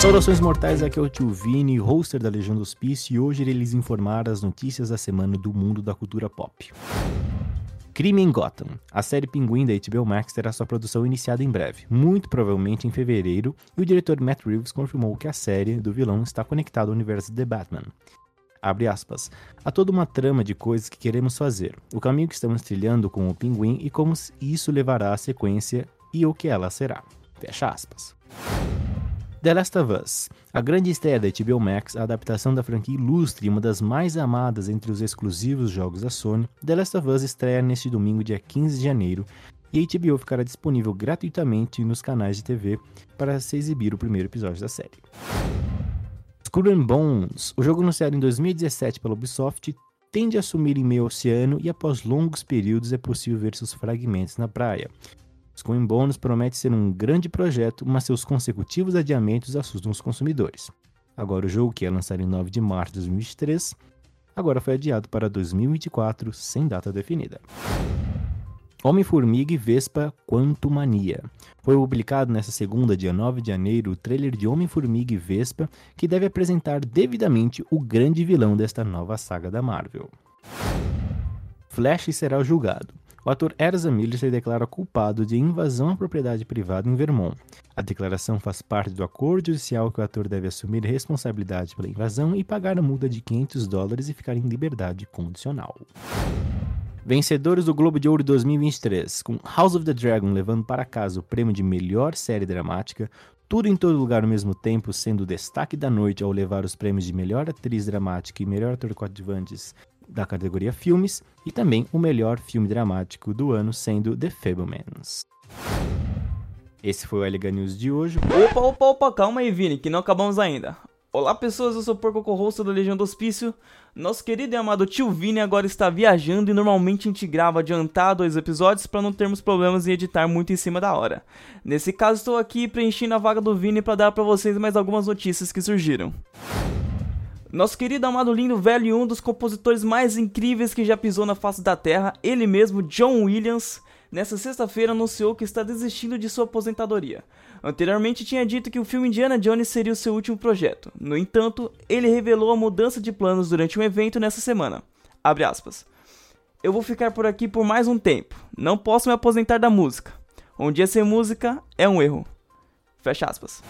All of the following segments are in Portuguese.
Saudações mortais, aqui é o tio Vini, hoster da Legião do Hospício, e hoje irei lhes informar as notícias da semana do mundo da cultura pop. Crime em Gotham. A série Pinguim da HBO Max terá sua produção iniciada em breve, muito provavelmente em fevereiro, e o diretor Matt Reeves confirmou que a série do vilão está conectada ao universo de The Batman. Abre aspas. Há toda uma trama de coisas que queremos fazer, o caminho que estamos trilhando com o Pinguim e como isso levará à sequência e o que ela será. Fecha aspas. The Last of Us. A grande estreia da HBO Max, a adaptação da franquia ilustre e uma das mais amadas entre os exclusivos jogos da Sony, The Last of Us estreia neste domingo, dia 15 de janeiro, e a HBO ficará disponível gratuitamente nos canais de TV para se exibir o primeiro episódio da série. Skull and Bones. O jogo anunciado em 2017 pela Ubisoft tende a sumir em meio oceano e após longos períodos é possível ver seus fragmentos na praia. And Bones promete ser um grande projeto, mas seus consecutivos adiamentos assustam os consumidores. Agora o jogo, que ia lançar em 9 de março de 2023, agora foi adiado para 2024 sem data definida. Homem-Formiga e Vespa Quantumania. Foi publicado nesta segunda, dia 9 de janeiro, o trailer de Homem-Formiga e Vespa, que deve apresentar devidamente o grande vilão desta nova saga da Marvel. Flash será julgado. O ator Ezra Miller se declara culpado de invasão à propriedade privada em Vermont. A declaração faz parte do acordo judicial que o ator deve assumir responsabilidade pela invasão e pagar a multa de 500 dólares e ficar em liberdade condicional. Vencedores do Globo de Ouro 2023, com House of the Dragon levando para casa o prêmio de melhor série dramática, tudo em todo lugar ao mesmo tempo sendo o destaque da noite ao levar os prêmios de melhor atriz dramática e melhor ator coadjuvantes da categoria filmes e também o melhor filme dramático do ano sendo The Fablemans. Esse foi o LH News de hoje. Opa, opa, opa, calma aí, Vini, que não acabamos ainda. Olá pessoas, eu sou o Porco Corrosto da Legião do Hospício. Nosso querido e amado tio Vini agora está viajando e normalmente a gente grava adiantado dois episódios para não termos problemas em editar muito em cima da hora. Nesse caso estou aqui preenchendo a vaga do Vini para dar para vocês mais algumas notícias que surgiram. Nosso querido amado lindo velho e um dos compositores mais incríveis que já pisou na face da terra, ele mesmo, John Williams, nessa sexta-feira anunciou que está desistindo de sua aposentadoria. Anteriormente tinha dito que o filme Indiana Jones seria o seu último projeto. No entanto, ele revelou a mudança de planos durante um evento nessa semana. Abre aspas. Eu vou ficar por aqui por mais um tempo. Não posso me aposentar da música. Um dia sem música é um erro. Fecha aspas.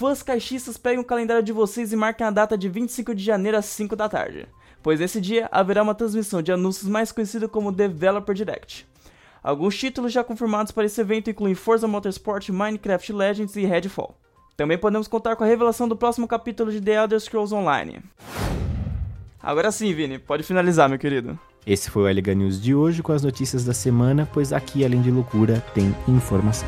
Fãs caixistas peguem o calendário de vocês e marquem a data de 25 de janeiro às 5 da tarde, pois nesse dia haverá uma transmissão de anúncios mais conhecida como Developer Direct. Alguns títulos já confirmados para esse evento incluem Forza Motorsport, Minecraft Legends e Redfall. Também podemos contar com a revelação do próximo capítulo de The Elder Scrolls Online. Agora sim, Vini, pode finalizar, meu querido. Esse foi o LH News de hoje com as notícias da semana, pois aqui, além de loucura, tem informação.